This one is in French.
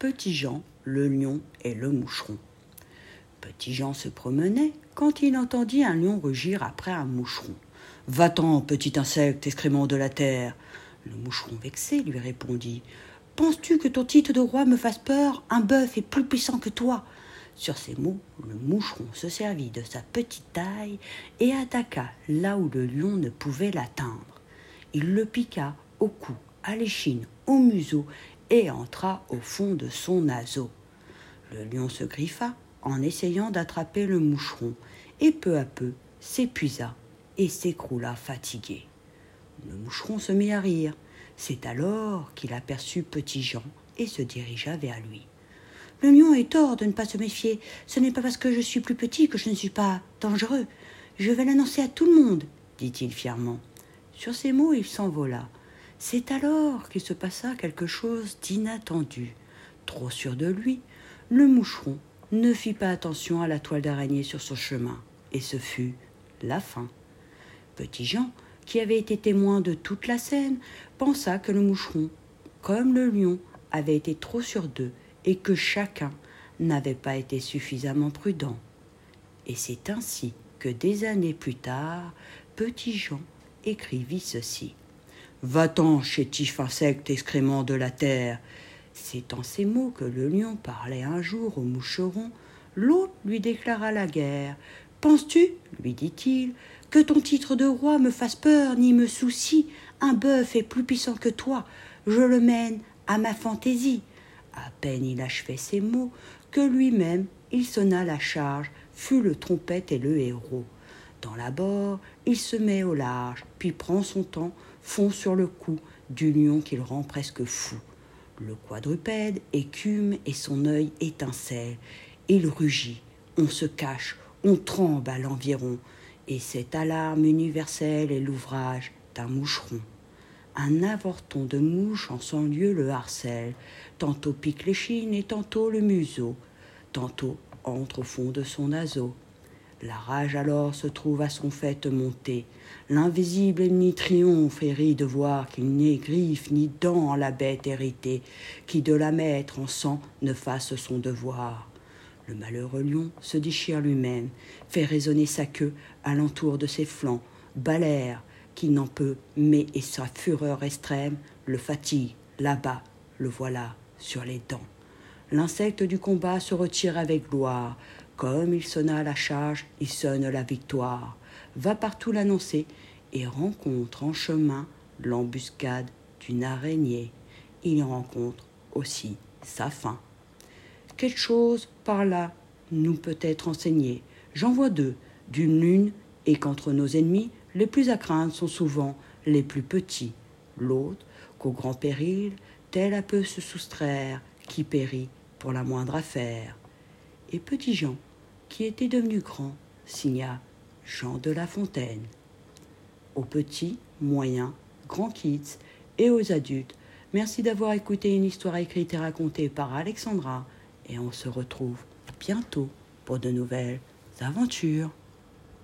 Petit Jean, le lion et le moucheron. Petit Jean se promenait quand il entendit un lion rugir après un moucheron. Va-t'en, petit insecte, excrément de la terre. Le moucheron vexé lui répondit Penses-tu que ton titre de roi me fasse peur? Un bœuf est plus puissant que toi. Sur ces mots, le moucheron se servit de sa petite taille et attaqua là où le lion ne pouvait l'atteindre. Il le piqua au cou, à l'échine, au museau et entra au fond de son naseau. Le lion se griffa en essayant d'attraper le moucheron et peu à peu s'épuisa et s'écroula fatigué. Le moucheron se mit à rire. C'est alors qu'il aperçut Petit Jean et se dirigea vers lui. Le lion est tort de ne pas se méfier. Ce n'est pas parce que je suis plus petit que je ne suis pas dangereux. Je vais l'annoncer à tout le monde, dit-il fièrement. Sur ces mots, il s'envola. C'est alors qu'il se passa quelque chose d'inattendu. Trop sûr de lui, le moucheron ne fit pas attention à la toile d'araignée sur son chemin, et ce fut la fin. Petit Jean, qui avait été témoin de toute la scène, pensa que le moucheron, comme le lion, avait été trop sûr d'eux et que chacun n'avait pas été suffisamment prudent. Et c'est ainsi que des années plus tard, Petit Jean écrivit ceci. Va-t'en, chétif insecte excrément de la terre. C'est en ces mots que le lion parlait un jour au moucheron. L'autre lui déclara la guerre. Penses-tu, lui dit-il, que ton titre de roi me fasse peur ni me soucie? Un bœuf est plus puissant que toi. Je le mène à ma fantaisie. À peine il achevait ces mots que lui-même il sonna la charge, fut le trompette et le héros. Dans la bord, il se met au large, puis prend son temps, fond sur le cou du lion qu'il rend presque fou. Le quadrupède écume et son œil étincelle. Il rugit, on se cache, on tremble à l'environ, et cette alarme universelle est l'ouvrage d'un moucheron. Un avorton de mouche en son lieu le harcèle, tantôt pique l'échine et tantôt le museau, tantôt entre au fond de son naseau. La rage alors se trouve à son fait monter. L'invisible ennemi triomphe et rit de voir qu'il n'est griffe ni dent en la bête héritée, qui de la mettre en sang ne fasse son devoir. Le malheureux lion se déchire lui-même, fait résonner sa queue alentour de ses flancs, balère, qui n'en peut, mais et sa fureur extrême le fatigue, là-bas, le voilà, sur les dents. L'insecte du combat se retire avec gloire. Comme il sonna la charge, il sonne la victoire. Va partout l'annoncer et rencontre en chemin l'embuscade d'une araignée. Il rencontre aussi sa fin. Quelque chose par là nous peut être enseigné. J'en vois deux, d'une lune, et qu'entre nos ennemis, les plus à craindre sont souvent les plus petits. L'autre, qu'au grand péril, tel à peu se soustraire, qui périt pour la moindre affaire. Et petit Jean, qui était devenu grand, signa Jean de La Fontaine. Aux petits, moyens, grands kids et aux adultes, merci d'avoir écouté une histoire écrite et racontée par Alexandra, et on se retrouve bientôt pour de nouvelles aventures.